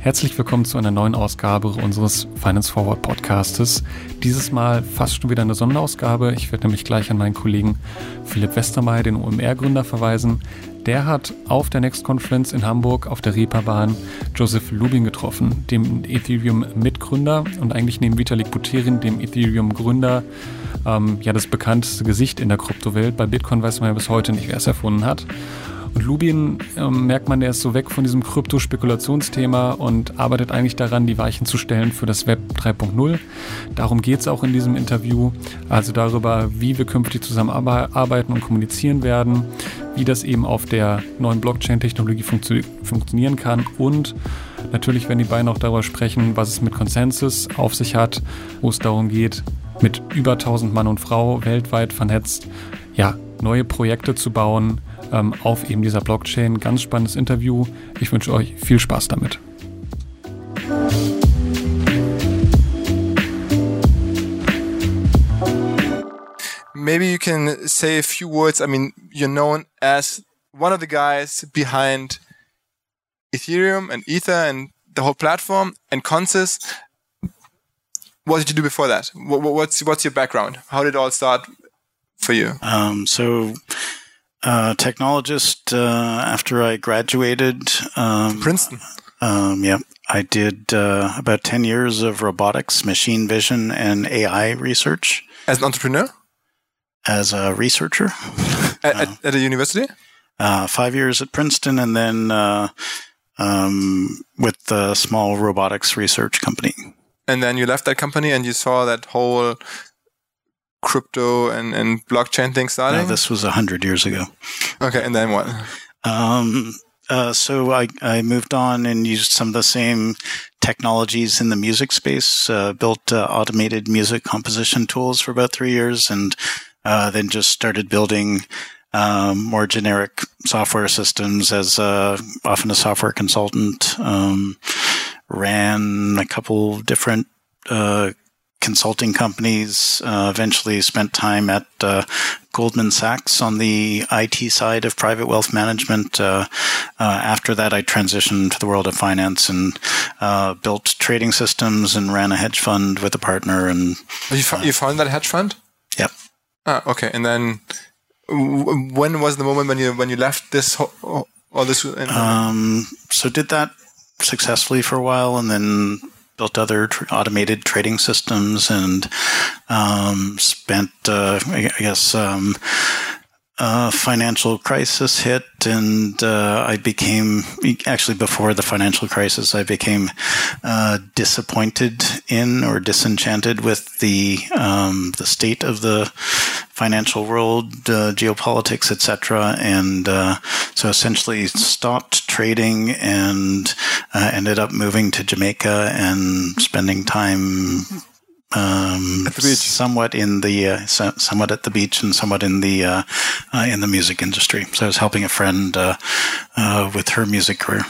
Herzlich willkommen zu einer neuen Ausgabe unseres Finance Forward Podcastes. Dieses Mal fast schon wieder eine Sonderausgabe. Ich werde nämlich gleich an meinen Kollegen Philipp Westermeier, den OMR-Gründer, verweisen. Der hat auf der Next Conference in Hamburg auf der Reeperbahn Joseph Lubin getroffen, dem Ethereum-Mitgründer und eigentlich neben Vitalik Buterin, dem Ethereum-Gründer, ähm, ja das bekannteste Gesicht in der Kryptowelt. Bei Bitcoin weiß man ja bis heute nicht, wer es erfunden hat. Und Lubin ähm, merkt man, der ist so weg von diesem Kryptospekulationsthema und arbeitet eigentlich daran, die Weichen zu stellen für das Web 3.0. Darum geht es auch in diesem Interview, also darüber, wie wir künftig zusammenarbeiten und kommunizieren werden, wie das eben auf der neuen Blockchain-Technologie funktio funktionieren kann und natürlich werden die beiden auch darüber sprechen, was es mit Consensus auf sich hat, wo es darum geht, mit über 1000 Mann und Frau weltweit vernetzt, ja, neue Projekte zu bauen, ähm, auf eben dieser Blockchain. Ganz spannendes Interview. Ich wünsche euch viel Spaß damit. Maybe you can say a few words. I mean, you're known as one of the guys behind Ethereum and Ether and the whole platform and Consys. What did you do before that? What's what's your background? How did it all start for you? Um, so uh, technologist uh, after I graduated. Um, Princeton. Um, yeah, I did uh, about 10 years of robotics, machine vision, and AI research. As an entrepreneur? As a researcher. At, at, at a university? Uh, five years at Princeton, and then uh, um, with the small robotics research company. And then you left that company and you saw that whole crypto and, and blockchain thing starting? No, this was a hundred years ago. Okay, and then what? Um, uh, so I, I moved on and used some of the same technologies in the music space. Uh, built uh, automated music composition tools for about three years, and uh, then just started building um, more generic software systems as uh, often a software consultant. Um, ran a couple different uh, consulting companies. Uh, eventually, spent time at uh, Goldman Sachs on the IT side of private wealth management. Uh, uh after that, I transitioned to the world of finance and uh, built trading systems and ran a hedge fund with a partner. And you, you found that hedge fund? Yep. Ah, okay. And then, when was the moment when you when you left this whole, all this? Um, so did that successfully for a while, and then built other tr- automated trading systems and um, spent, uh, I guess, um, uh, financial crisis hit, and uh, I became actually before the financial crisis, I became uh, disappointed in or disenchanted with the um, the state of the financial world, uh, geopolitics, etc. And uh, so essentially stopped trading and uh, ended up moving to Jamaica and spending time um, somewhat in the uh, so, somewhat at the beach and somewhat in the uh, uh, in the music industry. So I was helping a friend uh, uh, with her music career.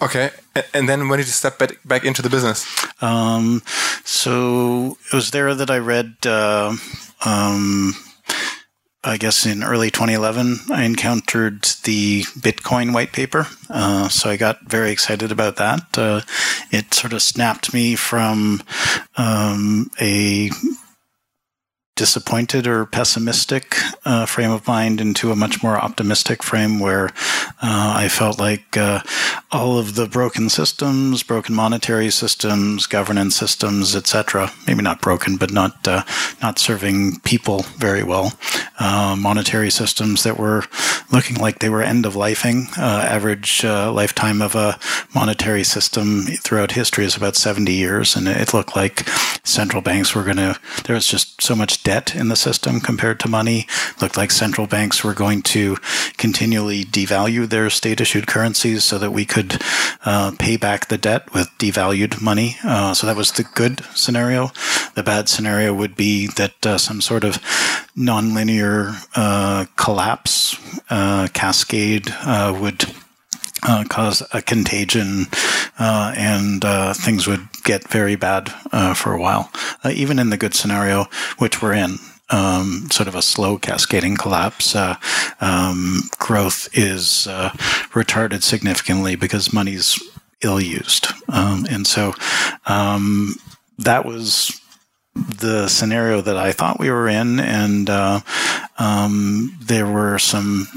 Okay, and then when did you step back, back into the business? Um, so it was there that I read uh, um, I guess in early 2011, I encountered the Bitcoin white paper. Uh, so I got very excited about that. Uh, it sort of snapped me from um, a disappointed or pessimistic uh, frame of mind into a much more optimistic frame where uh, I felt like uh, all of the broken systems, broken monetary systems, governance systems, etc. Maybe not broken, but not uh, not serving people very well. Uh, monetary systems that were looking like they were end of lifing. Uh, average lifetime of a monetary system throughout history is about 70 years, and it looked like central banks were going to. There was just so much debt in the system compared to money. Looked like central banks were going to continually devalue their state issued currencies so that we could uh, pay back the debt with devalued money. Uh, so that was the good scenario. The bad scenario would be that uh, some sort of nonlinear uh, collapse uh, cascade uh, would uh, cause a contagion, uh, and uh, things would get very bad uh, for a while. Uh, even in the good scenario, which we're in, um, sort of a slow cascading collapse, uh, um, growth is retarded significantly because money's ill used. Um, and so um, that was the scenario that I thought we were in, and uh, um, there were some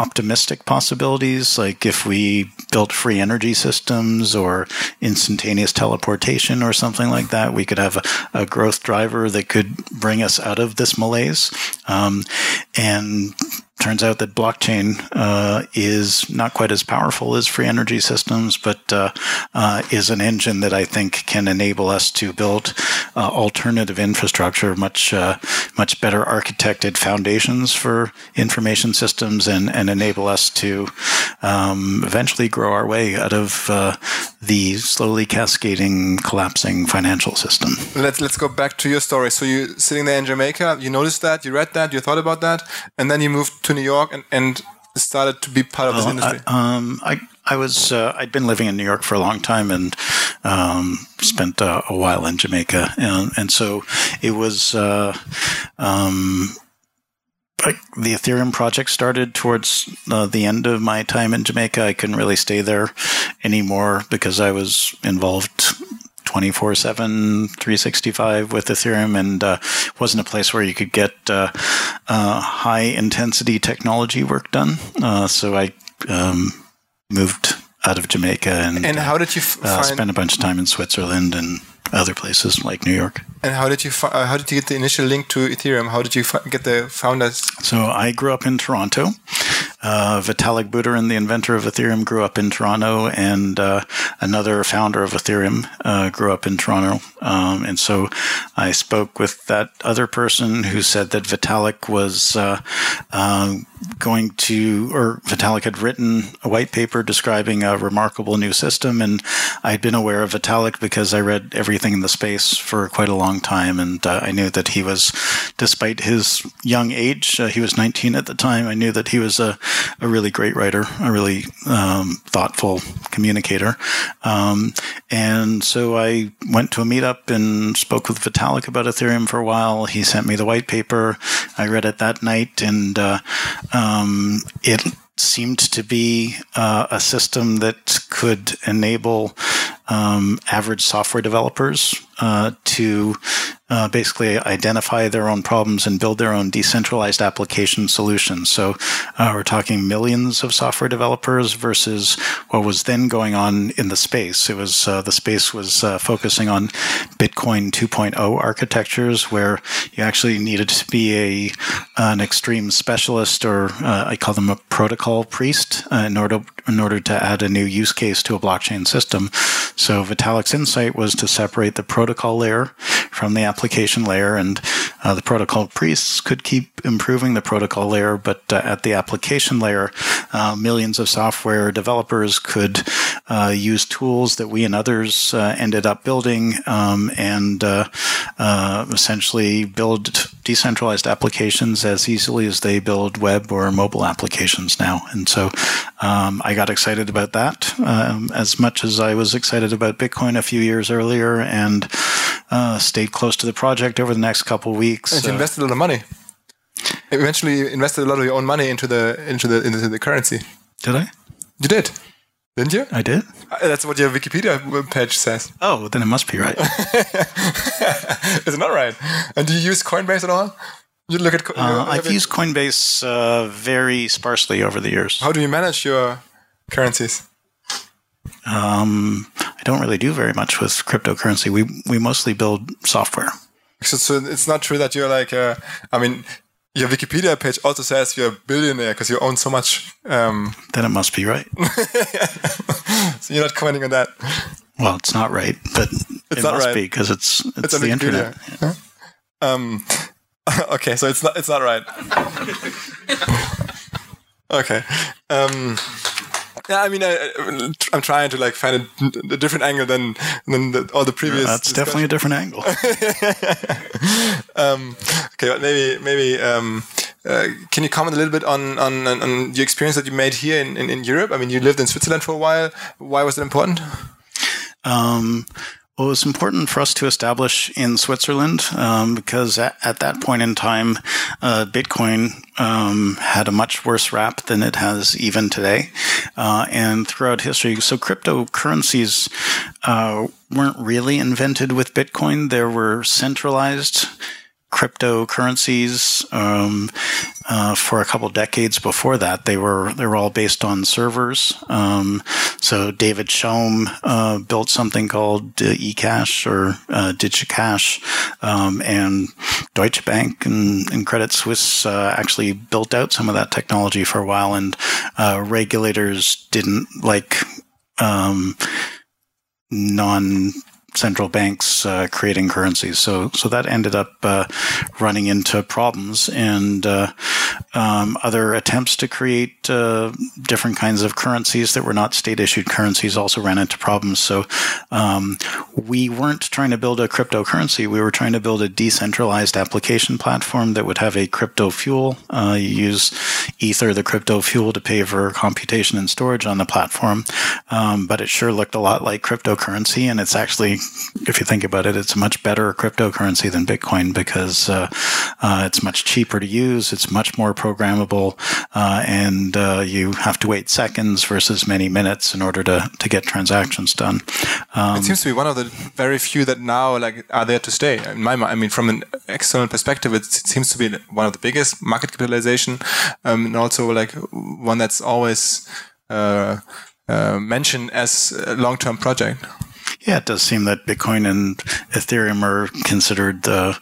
optimistic possibilities, like if we built free energy systems or instantaneous teleportation or something like that, we could have a, a growth driver that could bring us out of this malaise. Um, and turns out that blockchain uh, is not quite as powerful as free energy systems, but uh, uh, is an engine that I think can enable us to build uh, alternative infrastructure, much uh, much better architected foundations for information systems, and, and enable us to um, eventually grow our way out of uh, the slowly cascading, collapsing financial system. Let's let's go back to your story. So you sitting there in Jamaica, you noticed that, you read that, you thought about that, and then you moved to New York and, and started to be part of this industry. I, um, I I was uh, I'd been living in New York for a long time and um, spent uh, a while in Jamaica, and and so it was. Uh, um, the Ethereum project started towards uh, the end of my time in Jamaica. I couldn't really stay there anymore because I was involved 24 7, 365 with Ethereum and uh, wasn't a place where you could get uh, uh, high intensity technology work done. Uh, so I um, moved out of Jamaica and, and how did you f- uh, spend a bunch of time in Switzerland and other places like New York. And how did you uh, how did you get the initial link to Ethereum? How did you get the founders? So I grew up in Toronto. Uh, Vitalik Buterin, the inventor of Ethereum, grew up in Toronto, and uh, another founder of Ethereum uh, grew up in Toronto. Um, and so I spoke with that other person who said that Vitalik was uh, um, going to, or Vitalik had written a white paper describing a remarkable new system, and I'd been aware of Vitalik because I read everything in the space for quite a long time, and uh, I knew that he was, despite his young age, uh, he was 19 at the time. I knew that he was a a really great writer, a really um, thoughtful communicator. Um, and so I went to a meetup and spoke with Vitalik about Ethereum for a while. He sent me the white paper. I read it that night, and uh, um, it seemed to be uh, a system that could enable um, average software developers uh, to uh, basically identify their own problems and build their own decentralized application solutions. So uh, we're talking millions of software developers versus what was then going on in the space. It was uh, the space was uh, focusing on Bitcoin 2.0 architectures, where you actually needed to be a an extreme specialist, or uh, I call them a protocol priest, in order in order to add a new use case to a blockchain system. So Vitalik's insight was to separate the protocol layer from the application layer, and uh, the protocol priests could keep improving the protocol layer, but uh, at the application layer, uh, millions of software developers could uh, use tools that we and others uh, ended up building um, and uh, essentially build decentralized applications as easily as they build web or mobile applications now. And so um, I got excited about that um, as much as I was excited about Bitcoin a few years earlier and uh, stayed close to the project over the next couple of weeks. And you uh, invested a lot of money. Eventually, you invested a lot of your own money into the into the into the currency. Did I? You did. Didn't you? I did. Uh, that's what your Wikipedia page says. Oh, then it must be right. it's it not right? And do you use Coinbase at all? You look at. Uh, I've used Coinbase uh, very sparsely over the years. How do you manage your currencies? Um, I don't really do very much with cryptocurrency. We we mostly build software. So, so it's not true that you're like. Uh, I mean, your Wikipedia page also says you're a billionaire because you own so much. Um... Then it must be right. so you're not commenting on that. Well, it's not right, but it's it not must right. be because it's it's, it's the internet. Huh? Um, okay, so it's not it's not right. okay. Um, yeah, I mean, I, am trying to like find a, a, different angle than than the, all the previous. Yeah, that's definitely a different angle. um, okay, but maybe maybe um, uh, can you comment a little bit on, on on the experience that you made here in, in, in Europe? I mean, you lived in Switzerland for a while. Why was it important? Um, Well, it was important for us to establish in Switzerland um, because at, at, that point in time, uh, Bitcoin um, had a much worse rap than it has even today, uh, and throughout history. So cryptocurrencies uh, weren't really invented with Bitcoin; they were centralized cryptocurrencies um, uh, for a couple decades before that. They were they were all based on servers. Um, so David Chaum uh, built something called uh, eCash or uh, DigiCash, um, and Deutsche Bank and, and Credit Suisse uh, actually built out some of that technology for a while, and uh, regulators didn't like um, non central banks uh, creating currencies. So so that ended up uh, running into problems and uh, um, other attempts to create uh, different kinds of currencies that were not state issued currencies also ran into problems. So um, we weren't trying to build a cryptocurrency. We were trying to build a decentralized application platform that would have a crypto fuel. Uh, you use Ether, the crypto fuel, to pay for computation and storage on the platform. Um, but it sure looked a lot like cryptocurrency, and it's actually if you think about it, it's a much better cryptocurrency than Bitcoin because uh, uh, it's much cheaper to use, it's much more programmable, uh, and uh, you have to wait seconds versus many minutes in order to, to get transactions done. Um, it seems to be one of the very few that now like are there to stay. In my I mean, from an external perspective, it seems to be one of the biggest market capitalization, um, and also like one that's always. Uh, uh, mentioned as a long-term project. Yeah, it does seem that Bitcoin and Ethereum are considered the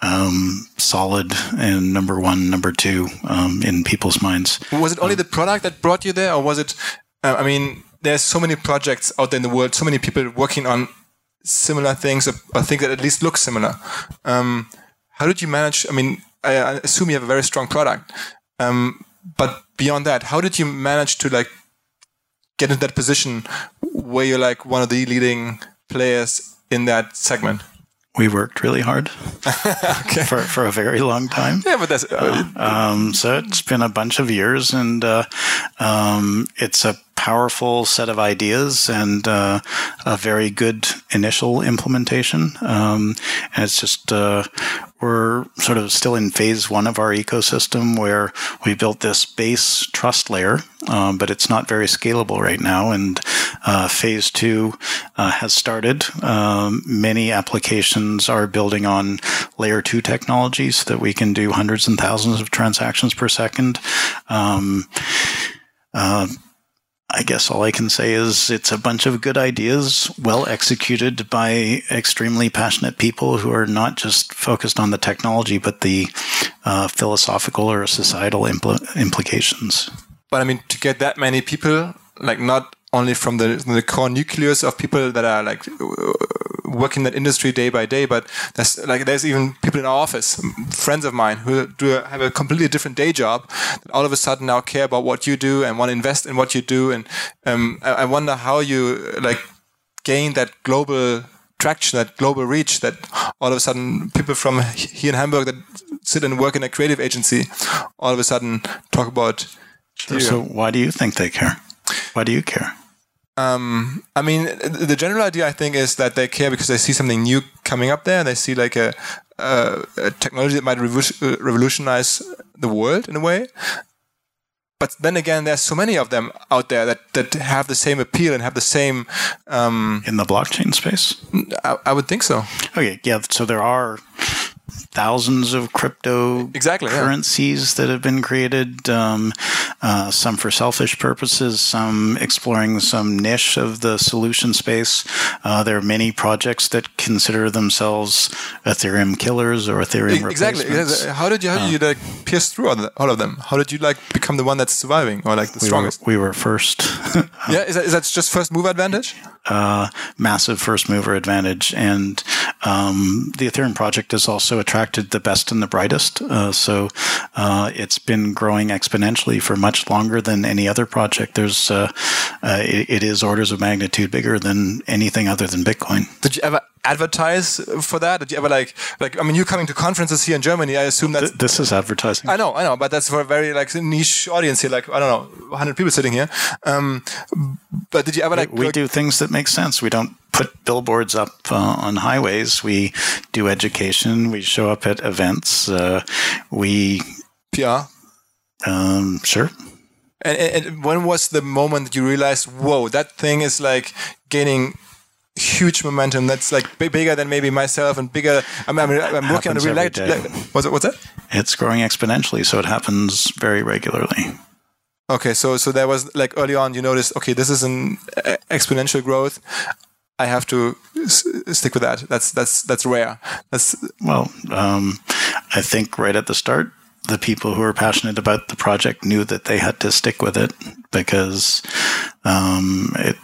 um, solid and number one, number two um, in people's minds. Was it only um, the product that brought you there, or was it? Uh, I mean, there's so many projects out there in the world, so many people working on similar things or, or things that at least look similar. Um, how did you manage? I mean, I, I, assume you have a very strong product, um, but beyond that, how did you manage to like get into that position where you're like one of the leading players in that segment? We worked really hard okay. for, for a very long time. Yeah, but that's uh, um, so it's been a bunch of years, and uh, um, it's a powerful set of ideas and uh, a very good initial implementation. Um, and it's just uh, we're sort of still in phase one of our ecosystem where we built this base trust layer, um, but it's not very scalable right now. And uh, phase two uh, has started. Um, many applications are building on layer two technologies so that we can do hundreds and thousands of transactions per second. Um, uh, I guess all I can say is it's a bunch of good ideas, well executed by extremely passionate people who are not just focused on the technology, but the uh, philosophical or societal impl- implications. But I mean, to get that many people, like not only from the, the core nucleus of people that are like working in that industry day by day, but there's like there's even people in our office, friends of mine who do have a completely different day job that all of a sudden now care about what you do and want to invest in what you do. And um, I, I wonder how you like gain that global traction, that global reach, that all of a sudden people from here in Hamburg that sit and work in a creative agency, all of a sudden talk about. So why do you think they care? Why do you care? Um, I mean, the general idea I think is that they care because they see something new coming up there. They see like a, a, a technology that might revolutionize the world in a way. But then again, there's so many of them out there that, that have the same appeal and have the same. Um, in the blockchain space? I, I would think so. Okay, yeah. So there are thousands of crypto exactly, currencies yeah. that have been created. Um, uh, some for selfish purposes, some exploring some niche of the solution space. Uh, there are many projects that consider themselves Ethereum killers or Ethereum exactly. How did you how did you like pierce through all, of them? How did you like become the one that's surviving or like the we strongest? Were, we were first. yeah, is that, is that just first move advantage? Uh, massive first mover advantage, and um, the Ethereum project is also attracted the best and the brightest. Uh, so uh, it's been growing exponentially for much longer than any other project. There's uh, uh, it, it is orders of magnitude bigger than anything other than Bitcoin. Did you ever advertise for that? Did you ever like like I mean, you're coming to conferences here in Germany. I assume that Th- this is advertising. I know, I know, but that's for a very like niche audience here. Like I don't know, 100 people sitting here. Um, but did you ever like? we like, do things that make sense. We don't put billboards up uh, on highways. We do education. We show up at events. Uh, we PR. um, sure. And, and, when was the moment that you realized, whoa, that thing is like gaining huge momentum. That's like bigger than maybe myself and bigger. I mean, I'm, I'm working on a Happens real. every day. What's, it, what's that? It's growing exponentially, so it happens very regularly. Okay, so so there was like early on, you noticed, okay, this is an exponential growth. I have to s- stick with that. That's that's that's rare. That's Well, um, I think right at the start, the people who were passionate about the project knew that they had to stick with it because um, it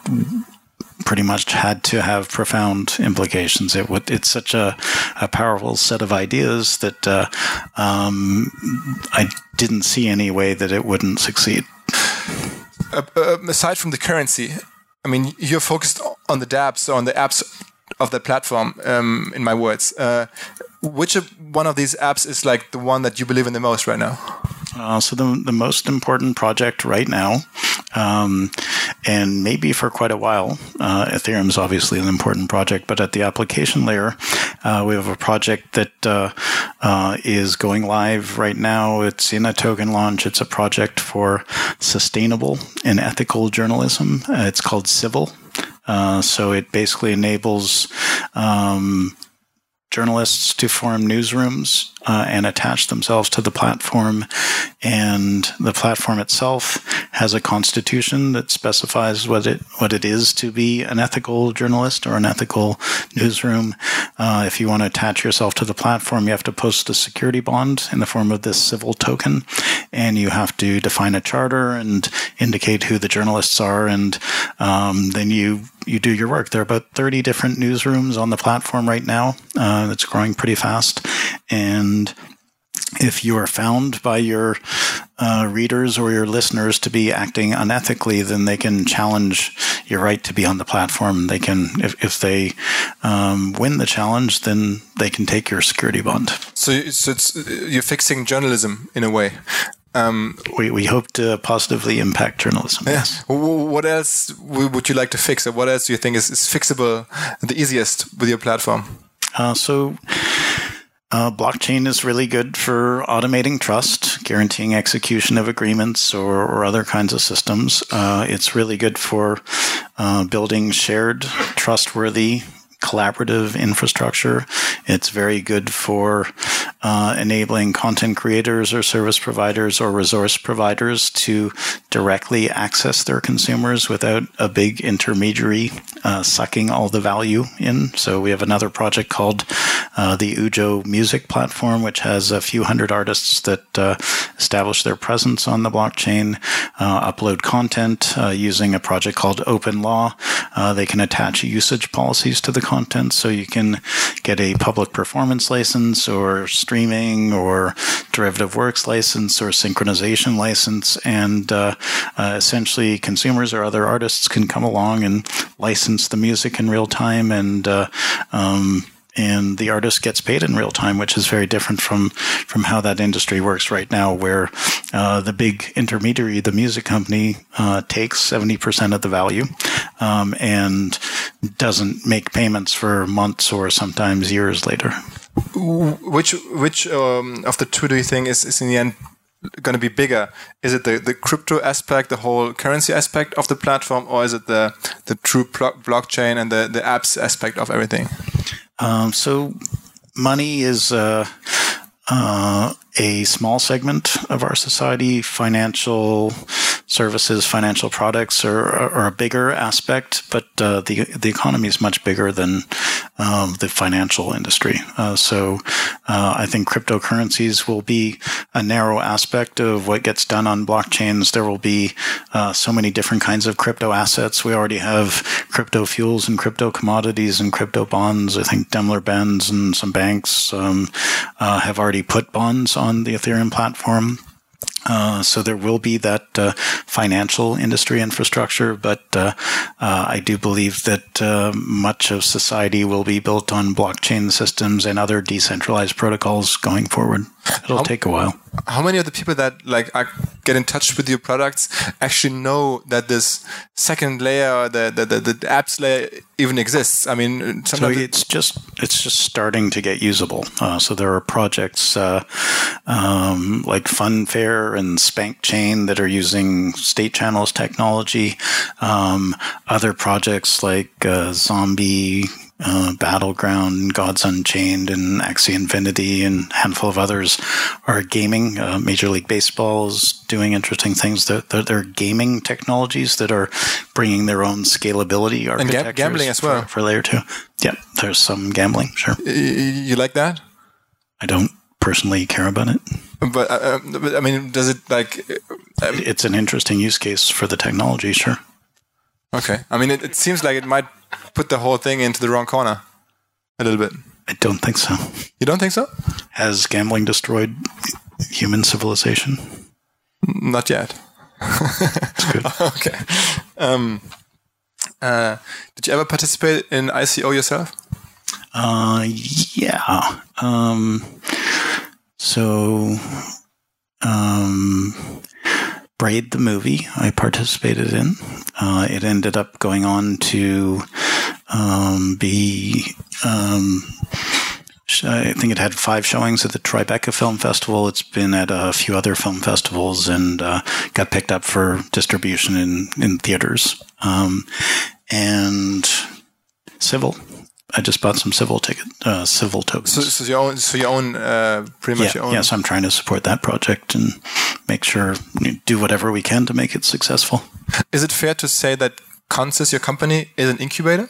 pretty much had to have profound implications. It would, it's such a, a powerful set of ideas that uh, um, I didn't see any way that it wouldn't succeed. uh, uh, aside from the currency. I mean, you're focused on the dApps, on the apps of the platform. Um, in my words, uh, which one of these apps is like the one that you believe in the most right now? Uh, so the the most important project right now, um, and maybe for quite a while, uh, Ethereum is obviously an important project, but at the application layer, uh, we have a project that uh, uh, is going live right now. It's in a token launch. It's a project for sustainable and ethical journalism. Uh, it's called Civil. Uh, so it basically enables um, journalists to form newsrooms uh, and attach themselves to the platform. And the platform itself has a constitution that specifies what it what it is to be an ethical journalist or an ethical newsroom. Uh, if you want to attach yourself to the platform, you have to post a security bond in the form of this civil token, and you have to define a charter and indicate who the journalists are, and um, then you you do your work. There are about 30 different newsrooms on the platform right now. Uh, it's growing pretty fast. And if you are found by your uh, readers or your listeners to be acting unethically, then they can challenge your right to be on the platform. They can, if, if they um, win the challenge, then they can take your security bond. So, so it's, you're fixing journalism in a way. Um, We, we hope to positively impact journalism. yeah. W- What else would you like to fix? Or what else do you think is, is fixable the easiest with your platform? Uh, so, uh, blockchain is really good for automating trust, guaranteeing execution of agreements or, or other kinds of systems. Uh, it's really good for uh, building shared, trustworthy, collaborative infrastructure. It's very good for uh, enabling content creators or service providers or resource providers to directly access their consumers without a big intermediary uh, sucking all the value in. So we have another project called uh, the Ujo Music Platform, which has a few hundred artists that uh, establish their presence on the blockchain, uh, upload content uh, using a project called Open Law. They can attach usage policies to the content, so you can get a public performance license or streaming or derivative works license or synchronization license, and uh, uh, essentially consumers or other artists can come along and license the music in real time and uh, um, and the artist gets paid in real time, which is very different from from how that industry works right now, where uh, the big intermediary, the music company, uh, takes seventy percent of the value um, and doesn't make payments for months or sometimes years later. Which which um, of the two do you think is, is in the end going to be bigger? Is it the, the crypto aspect, the whole currency aspect of the platform, or is it the the true blockchain and the, the apps aspect of everything? Um, so money is uh, uh, a small segment of our society. Financial services, financial products are, are a bigger aspect, but uh, the the economy is much bigger than um, the financial industry. Uh, so uh, I think cryptocurrencies will be a narrow aspect of what gets done on blockchains. There will be uh, so many different kinds of crypto assets. We already have crypto fuels and crypto commodities and crypto bonds. I think Daimler Benz and some banks um, uh, have already put bonds on the Ethereum platform. Uh, so there will be that uh, financial industry infrastructure, but uh, uh, I do believe that uh, much of society will be built on blockchain systems and other decentralized protocols going forward. It'll how, take a while. How many of the people that like get in touch with your products actually know that this second layer, the the, the, the apps layer, even exists? I mean, so it's just it's just starting to get usable. Uh, so there are projects uh, um, like Funfair and Spank Chain that are using state channels technology. Um, other projects like uh, Zombie uh, Battleground, Gods Unchained, and Axie Infinity, and a handful of others are gaming. Uh, Major League Baseball is doing interesting things. They're, they're, they're, gaming technologies that are bringing their own scalability architectures and gambling as well for, for layer two. Yeah, there's some gambling. Sure, you like that? I don't personally care about it. But, uh, but I mean, does it like? Uh, it's an interesting use case for the technology. Sure. Okay. I mean, it, it seems like it might put the whole thing into the wrong corner a little bit. I don't think so. You don't think so? Has gambling destroyed human civilization? Not yet. That's good. okay. Um, uh, did you ever participate in ICO yourself? Uh, yeah. Um, so, Braid the movie I participated in. Uh, it ended up going on to um, be. Um, I think it had five showings at the Tribeca Film Festival. It's been at a few other film festivals and uh, got picked up for distribution in, in theaters. Um, and Civil I just bought some civil ticket, uh, civil tokens. So, so you own, so you own uh, pretty much. Yeah, own. Yes, I'm trying to support that project and make sure do whatever we can to make it successful. Is it fair to say that ConsenSys, your company, is an incubator?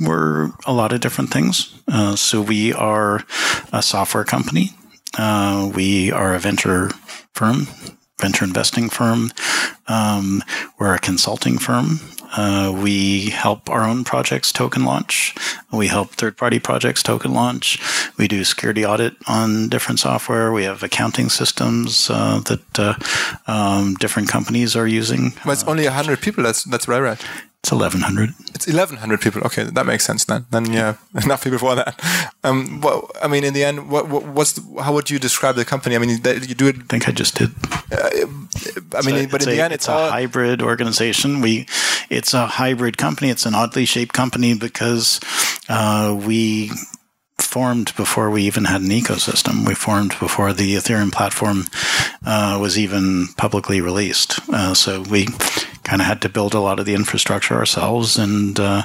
We're a lot of different things. Uh, so we are a software company. Uh, we are a venture firm venture investing firm. Um, we're a consulting firm. Uh, we help our own projects token launch. We help third party projects token launch. We do security audit on different software. We have accounting systems uh, that uh, um, different companies are using. But it's only 100 people. That's, that's I read. It's 1,100. It's 1,100 people. Okay, that makes sense then. Then, yeah, enough people for that. Um, well, I mean, in the end, what, what what's the, how would you describe the company? I mean, you do it. I think I just did. Uh, I mean, but in a, the end, it's, it's a all, hybrid organization. We, it's a hybrid company. It's an oddly shaped company because uh, we formed before we even had an ecosystem. We formed before the Ethereum platform uh, was even publicly released. Uh, so we kind of had to build a lot of the infrastructure ourselves, and uh,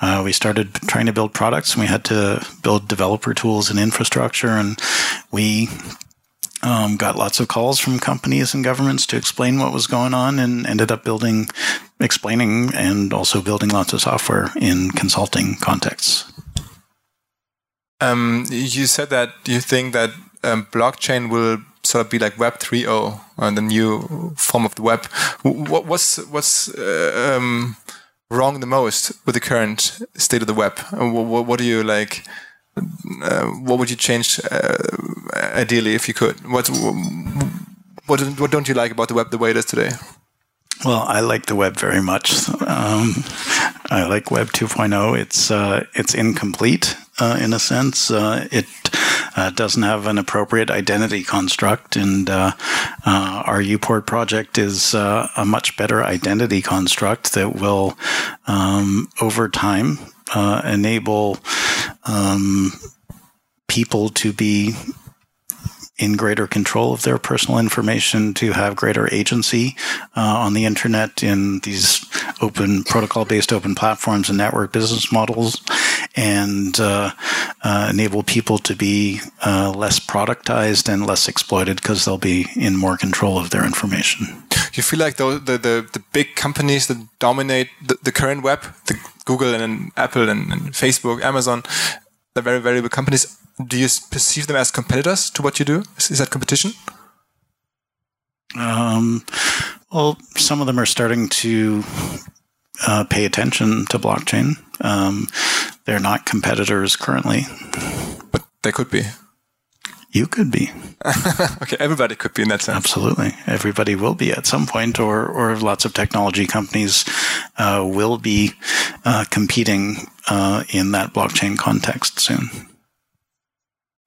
uh, we started trying to build products. And we had to build developer tools and infrastructure, and we um, got lots of calls from companies and governments to explain what was going on, and ended up building, explaining, and also building lots of software in consulting contexts. Um, you said that you think that um, blockchain will sort of be like Web 3.0, uh, the new form of the web. What, what's what's uh, um, wrong the most with the current state of the web? What, what do you like? Uh, what would you change uh, ideally if you could? What what what don't you like about the web the way it is today? Well, I like the web very much. Um, I like Web 2.0. It's uh, it's incomplete uh, in a sense. Uh, it uh, doesn't have an appropriate identity construct, and uh, uh, our UPort project is uh, a much better identity construct that will, um, over time, enable um, people to be in greater control of their personal information, to have greater agency uh, on the internet in these open protocol based open platforms and network business models, and uh, uh, enable people to be uh, less productized and less exploited because they'll be in more control of their information. You feel like the, the, the, the big companies that dominate the, the current web, the Google and Apple and, and Facebook, Amazon, the very, very big companies do you perceive them as competitors to what you do? Is, is that competition? Um, well, some of them are starting to uh, pay attention to blockchain. Um, they're not competitors currently, but they could be. You could be. okay, everybody could be in that sense. Absolutely, everybody will be at some point, or or lots of technology companies uh, will be uh, competing uh, in that blockchain context soon.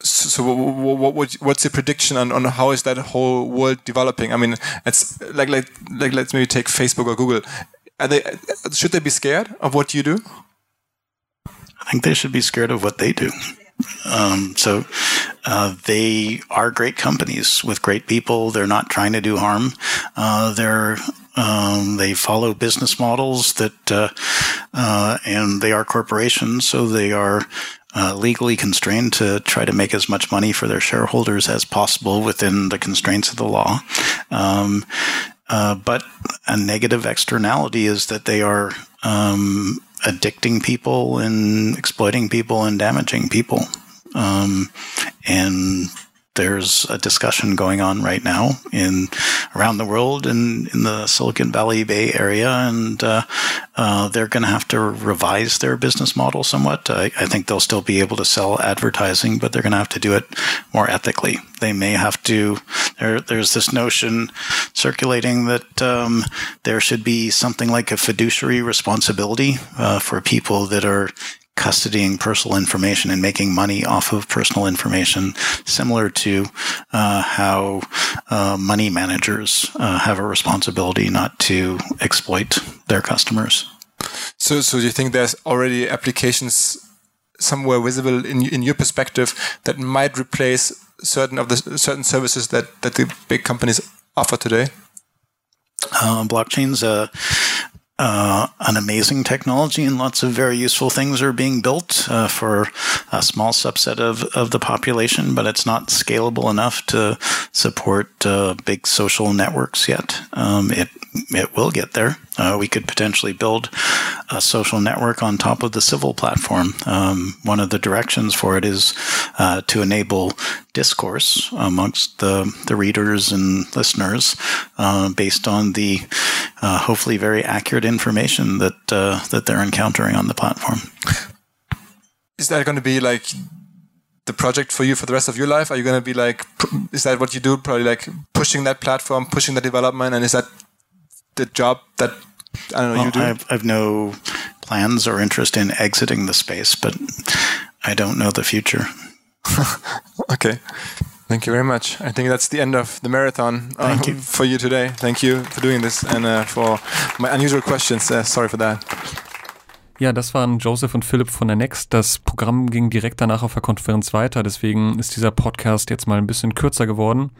So, what, what, what's the prediction on, on how is that whole world developing? I mean, it's like like like let's maybe take Facebook or Google. They should they be scared of what you do? I think they should be scared of what they do. Um, so uh, they are great companies with great people. They're not trying to do harm. Uh, they're um, they follow business models that, uh, uh and they are corporations, so they are uh, legally constrained to try to make as much money for their shareholders as possible within the constraints of the law. Um, uh, but a negative externality is that they are um, addicting people and exploiting people and damaging people. Um, and there's a discussion going on right now in around the world and in the Silicon Valley Bay Area, and uh, uh, they're going to have to revise their business model somewhat. I, I, think they'll still be able to sell advertising, but they're going to have to do it more ethically. They may have to. There, there's this notion circulating that um, there should be something like a fiduciary responsibility uh, for people that are custodying personal information and making money off of personal information, similar to uh, how uh, money managers uh, have a responsibility not to exploit their customers. So, so do you think there's already applications somewhere visible in in your perspective that might replace certain of the certain services that that the big companies offer today? Uh, blockchain's a uh, an amazing technology and lots of very useful things are being built uh, for a small subset of, of the population, but it's not scalable enough to support uh, big social networks yet. Um, it it will get there. Uh, we could potentially build a social network on top of the civil platform. Um, one of the directions for it is uh, to enable discourse amongst the, the readers and listeners uh, based on the uh, hopefully very accurate information that uh, that they're encountering on the platform. Is that going to be like the project for you for the rest of your life? Are you going to be like, is that what you do? Probably like pushing that platform, pushing the development, and is that the job that I don't know well, you do? I've, I've no plans or interest in exiting the space, but I don't know the future. okay. Thank you very much. I think that's the end of the marathon uh, you. for you today. Thank you for doing this and uh, for my unusual questions. Uh, sorry for that. Ja, das waren Joseph und Philipp von der Next. Das Programm ging direkt danach auf der Konferenz weiter, deswegen ist dieser Podcast jetzt mal ein bisschen kürzer geworden.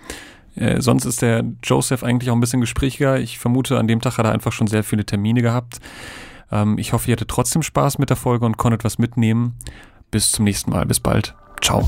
Äh, sonst ist der Joseph eigentlich auch ein bisschen gesprächiger. Ich vermute, an dem Tag hat er einfach schon sehr viele Termine gehabt. Ähm, ich hoffe, ihr hattet trotzdem Spaß mit der Folge und konntet was mitnehmen. Bis zum nächsten Mal. Bis bald. Ciao.